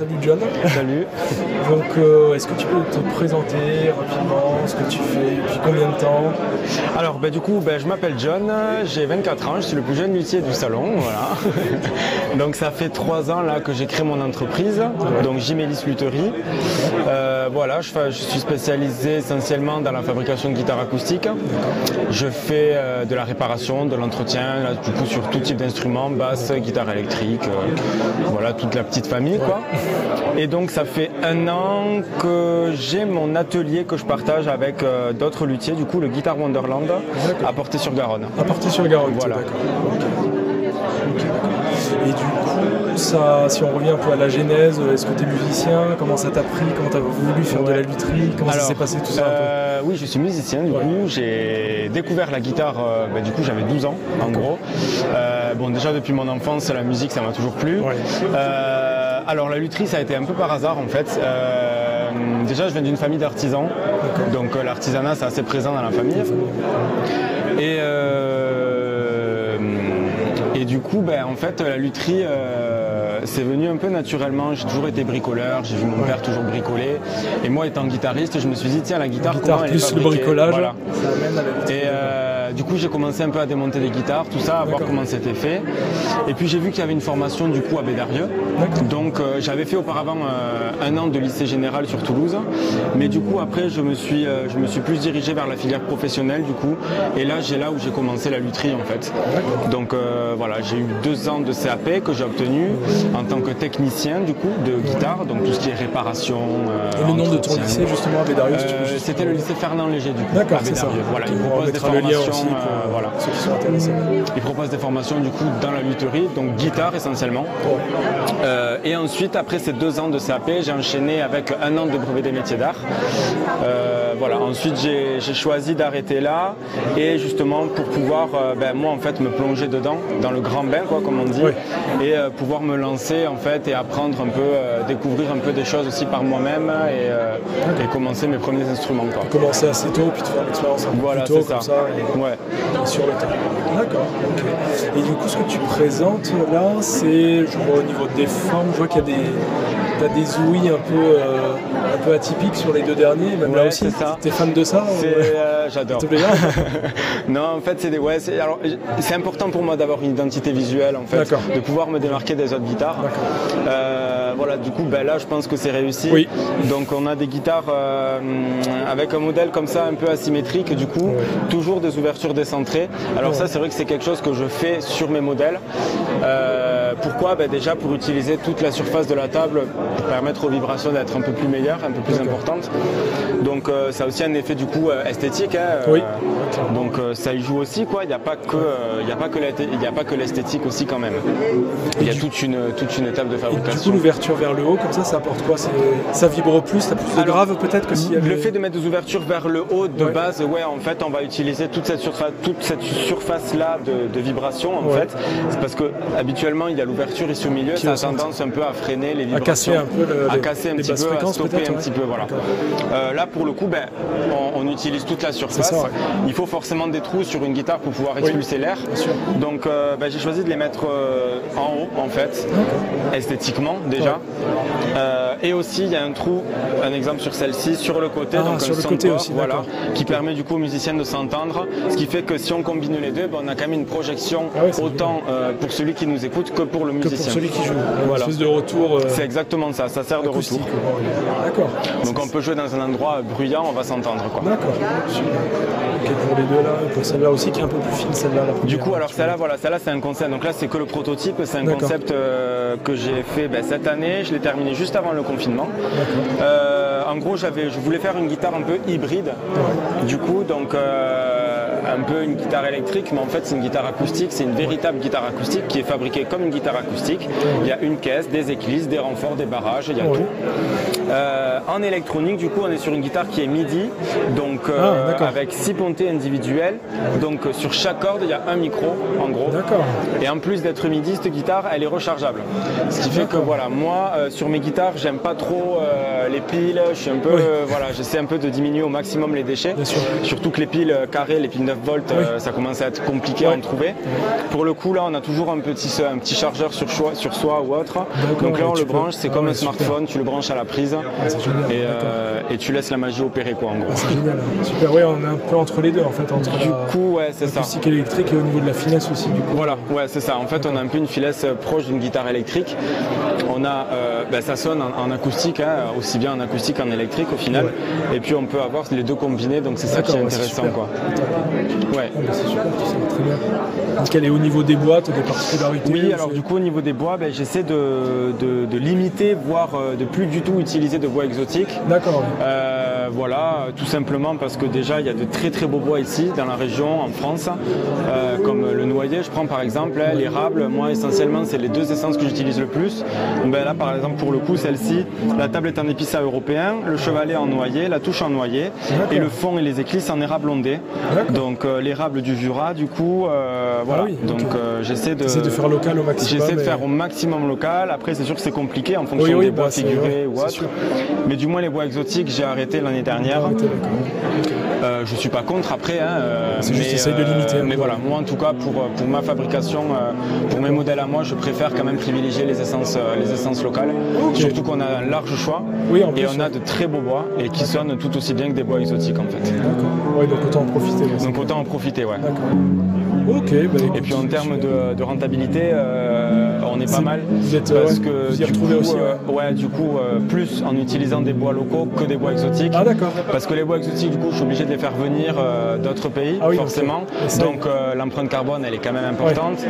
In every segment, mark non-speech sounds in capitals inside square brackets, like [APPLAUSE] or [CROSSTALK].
Salut John. Salut. Donc, euh, est-ce que tu peux te présenter rapidement ce que tu fais depuis combien de temps? Alors, bah, du coup, bah, je m'appelle John, j'ai 24 ans, je suis le plus jeune luthier du salon. [LAUGHS] Voilà. donc, ça fait 3 ans là, que j'ai créé mon entreprise, donc Jimélis Lutherie. Euh, voilà, je, je, suis spécialisé essentiellement dans la fabrication de guitares acoustiques. Je fais euh, de la réparation, de l'entretien, du coup, sur tout type d'instruments, basse, guitare électrique, euh, voilà, toute la petite famille. Quoi. Et donc, ça fait un an que j'ai mon atelier que je partage avec euh, d'autres luthiers, du coup, le Guitar Wonderland à Portée-sur-Garonne. À Portée-sur-Garonne, voilà. Et du coup, ça, si on revient un peu à la genèse, est-ce que tu es musicien? Comment ça t'a pris? Comment tu as voulu faire de la lutherie? Comment Alors, ça s'est passé tout ça euh, Oui, je suis musicien. Du coup, j'ai découvert la guitare. Euh, bah, du coup, j'avais 12 ans, en gros. Euh, bon, déjà depuis mon enfance, la musique, ça m'a toujours plu. Ouais. Euh, alors, la lutherie, ça a été un peu par hasard, en fait. Euh, déjà, je viens d'une famille d'artisans. Donc, euh, l'artisanat, c'est assez présent dans la famille. Et euh, et du coup, ben, en fait, la lutherie, euh, c'est venu un peu naturellement. J'ai toujours été bricoleur, j'ai vu mon père toujours bricoler. Et moi, étant guitariste, je me suis dit, tiens, la guitare, Guitare comment elle plus est le bricolage, Voilà. ça amène à la lutherie. Et euh, du coup, j'ai commencé un peu à démonter des guitares, tout ça, à voir comment c'était fait. Et puis, j'ai vu qu'il y avait une formation du coup à Bédarieux. Donc, euh, j'avais fait auparavant euh, un an de lycée général sur Toulouse. Mais du coup, après, je me suis, euh, je me suis plus dirigé vers la filière professionnelle, du coup. Et là, j'ai là où j'ai commencé la lutherie, en fait. Donc, voilà, j'ai eu deux ans de CAP que j'ai obtenu en tant que technicien, du coup, de guitare. Donc, tout ce qui est réparation. Et le nom de ton lycée, justement, à juste- C'était le lycée Fernand Léger du coup. D'accord, c'est ça. Bédarieux. Voilà, il propose des formations. Euh, voilà. ceux qui sont intéressés. Il propose des formations du coup dans la lutherie, donc guitare essentiellement. Euh, et ensuite, après ces deux ans de CAP, j'ai enchaîné avec un an de brevet des métiers d'art. Euh, voilà. Ensuite, j'ai choisi d'arrêter là et justement pour pouvoir, euh, ben, moi en fait, me plonger dedans, dans le grand bain, quoi, comme on dit, Ouais. et pouvoir me lancer en fait et apprendre un peu, découvrir un peu des choses aussi par moi-même et, et commencer mes premiers instruments. Quoi. Commencer assez tôt, puis de faire l'expérience un peu Voilà, plus tôt, comme ça. ça, et, Ouais. Sur le temps. D'accord. Et du coup, ce que tu présentes là, c'est, je vois au niveau des formes, je vois qu'il y a des, t'as des ouïes un peu, euh, un peu atypiques sur les deux derniers, même là aussi. T'es fan de ça euh, j'adore. [LAUGHS] Non, en fait, c'est des, ouais, c'est, alors, c'est important pour moi d'avoir une identité visuelle, en fait, de pouvoir me démarquer des autres guitares. D'accord. Euh, voilà, du coup, ben là, je pense que c'est réussi. Oui. Donc, on a des guitares euh, avec un modèle comme ça, un peu asymétrique, du coup, toujours des ouvertures décentrées. Alors ça, c'est vrai que c'est quelque chose que je fais sur mes modèles. Euh, pourquoi Ben Déjà pour utiliser toute la surface de la table pour permettre aux vibrations d'être un peu plus meilleures, un peu plus importantes. Donc, euh, ça a aussi un effet du coup euh, esthétique. hein, Oui. euh, donc euh, ça y joue aussi quoi. Il n'y a pas que euh, il a pas que la- il y a pas que l'esthétique aussi quand même. Il y a toute une toute une étape de Et du coup, fabrication. l'ouverture vers le haut, comme ça, ça apporte quoi? Ça vibre plus, t'as plus de grave peut-être que avait... Le fait de mettre des ouvertures vers le haut de Ouais. base, ouais, en fait, on va utiliser toute cette surface, toute cette surface là de, de vibration, en Ouais. fait. C'est parce que habituellement, il y a l'ouverture ici au milieu, Qui ça a tendance un peu à freiner les À vibrations, casser un peu le- à les- casser un les petit peu, à stopper un ouais. petit peu, voilà. Euh, là, pour le coup, ben, on, on utilise toute la surface. C'est ça, ouais. Il faut forcément des trous sur une guitare pour pouvoir expulser l'air. Donc, euh, ben, j'ai choisi de les mettre euh, en haut, en fait, esthétiquement déjà. Et aussi, il y a un trou, un exemple sur celle-ci, sur le côté, Ah, donc sur un le côté aussi, voilà, qui permet du coup aux musiciens de s'entendre. Ce qui fait que si on combine les deux, ben, on a quand même une projection Ah ouais, autant euh, pour celui qui nous écoute que pour le Que musicien. pour celui qui joue. Voilà. Une espèce de retour euh, C'est exactement ça, ça sert de retour. D'accord. Donc on peut jouer dans un endroit bruyant, on va s'entendre. D'accord. Super. Ok, pour les deux là, pour celle-là aussi qui est un peu plus fine, celle-là. Du coup, là, alors celle-là, voilà, celle-là c'est un concept. Donc là, c'est que le prototype. C'est un concept euh, que j'ai fait ben, cette année. Je l'ai terminé juste avant le confinement. Euh, en gros, j'avais, je voulais faire une guitare un peu hybride. Du coup, donc euh, un peu une guitare électrique, mais en fait, c'est une guitare acoustique. C'est une véritable guitare acoustique qui est fabriquée comme une guitare acoustique. Il y a une caisse, des éclisses, des renforts, des barrages, il y a tout. Euh, en électronique, du coup, on est sur une guitare qui est MIDI, donc euh, Ah, avec six pontées individuelles. Donc euh, sur chaque corde, il y a un micro, en gros. D'accord. Et en plus d'être MIDI, cette guitare, elle est rechargeable. Ce qui fait que voilà, moi, sur mes guitares, j'aime pas trop les piles. Je suis un peu, Oui. voilà, j'essaie un peu de diminuer au maximum les déchets. Bien sûr. Surtout que les piles carrées, les piles 9 volts, euh, ça commence à être compliqué à en trouver. Pour le coup, là, on a toujours un petit, un petit chargeur sur, choix, sur soi ou autre. Donc là, on le branche, c'est comme un smartphone, tu le branches à la prise et, euh, et, tu laisses la magie opérer, quoi, en gros. c'est génial. Super, ouais, on est un peu entre les deux, en fait. Entre du coup, ouais, c'est ça. électrique et au niveau de la finesse aussi, du coup. Voilà, ouais, c'est ça. En fait, on a un peu une finesse proche d'une guitare électrique. On a, ben, ça sonne en, acoustique, hein, aussi bien en acoustique qu'en électrique au final. Et puis on peut avoir les deux combinés, donc c'est ça qui est intéressant. quoi. Ouais. Ah, bah, c'est super, ça très bien. Au niveau des boîtes, des particularités Oui, alors du coup au niveau des bois, ben, j'essaie de, de, limiter, voire euh, de plus du tout utiliser de bois exotiques. D'accord. Euh, voilà, tout simplement parce que déjà il y a de très très beaux bois ici dans la région, en France, euh, comme le noyer, je prends par exemple hein, l'érable. Moi essentiellement c'est les deux essences que j'utilise le plus. Ben, là par exemple pour le coup celle-ci, la table est en épissa européen, le chevalet en noyer, la touche en noyer et le fond et les éclisses en érable ondé. Donc l'érable du Jura du coup, voilà. Ah Donc j'essaie de, de faire local au maximum. J'essaie de faire au maximum local. Après c'est sûr que c'est compliqué en fonction des bois bah, figurés ou autre. Mais du moins les bois exotiques j'ai arrêté l'année dernière. Euh, je suis pas contre après. Hein, euh, c'est juste essayer de limiter. Euh, mais voilà, moi en tout cas pour, pour ma fabrication, pour mes modèles à moi, je préfère quand même privilégier les essences, les essences locales. Surtout qu'on a un large choix oui, et on a de très beaux bois et qui sonnent tout aussi bien que des bois exotiques en fait. D'accord. donc autant en profiter. Donc autant en profiter, ouais. Ok. Bah, et puis en termes de, rentabilité, on est, pas mal. Vous êtes, parce que du coup, aussi. ouais, du coup, plus en utilisant des bois locaux que des bois exotiques. Ah d'accord. Parce que les bois exotiques, du coup, je suis obligé de les faire venir euh, d'autres pays, ah forcément. Donc euh, l'empreinte carbone, elle est quand même importante.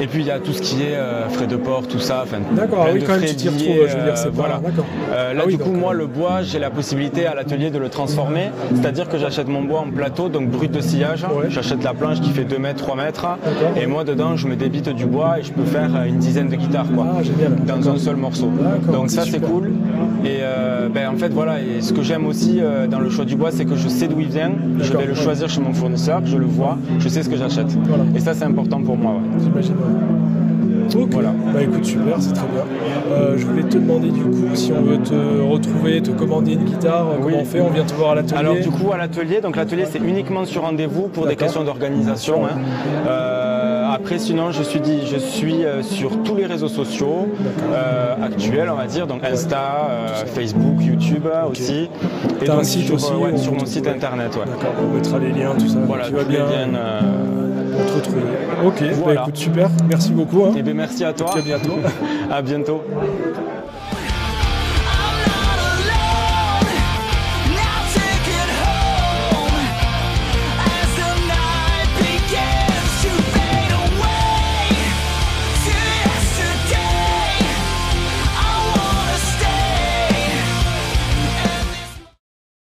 et puis il y a tout ce qui est euh, frais de port, tout ça. D'accord, oui, quand même tu t'y retrouves, je veux dire, c'est voilà. là, ah du coup, moi, le bois, j'ai la possibilité à l'atelier de le transformer. C'est-à-dire que j'achète mon bois en plateau, donc brut de sillage. J'achète la planche qui fait 2 mètres, 3 mètres. Et moi, dedans, je me débite du bois et je peux faire une dizaine de guitares quoi, dans un seul morceau. Donc ça, c'est cool. Et ben, en fait, voilà, et ce que j'aime aussi dans le choix du bois, c'est que je sais d'où il vient, je vais le choisir chez mon fournisseur, je le vois, je sais ce que j'achète. Et ça, c'est important pour moi. J'imagine. Voilà. Bah écoute, super, c'est très bien. Euh, je voulais te demander du coup si on veut te retrouver, te commander une guitare, euh, comment on fait? On vient te voir à l'atelier Alors du coup à l'atelier, donc l'atelier c'est uniquement sur rendez-vous pour des questions d'organisation. Hein. Euh, après sinon je suis, dit, je suis sur tous les réseaux sociaux actuels on va dire, donc Insta, Facebook, YouTube aussi. Et donc, un site sur, aussi sur mon site internet. D'accord, on mettra les liens, tout ça. Voilà, tu vas bien. On te retrouver. Ok, bah, écoute, super. Merci beaucoup. Hein. Et eh bien, merci à toi. à bientôt. [LAUGHS] à bientôt.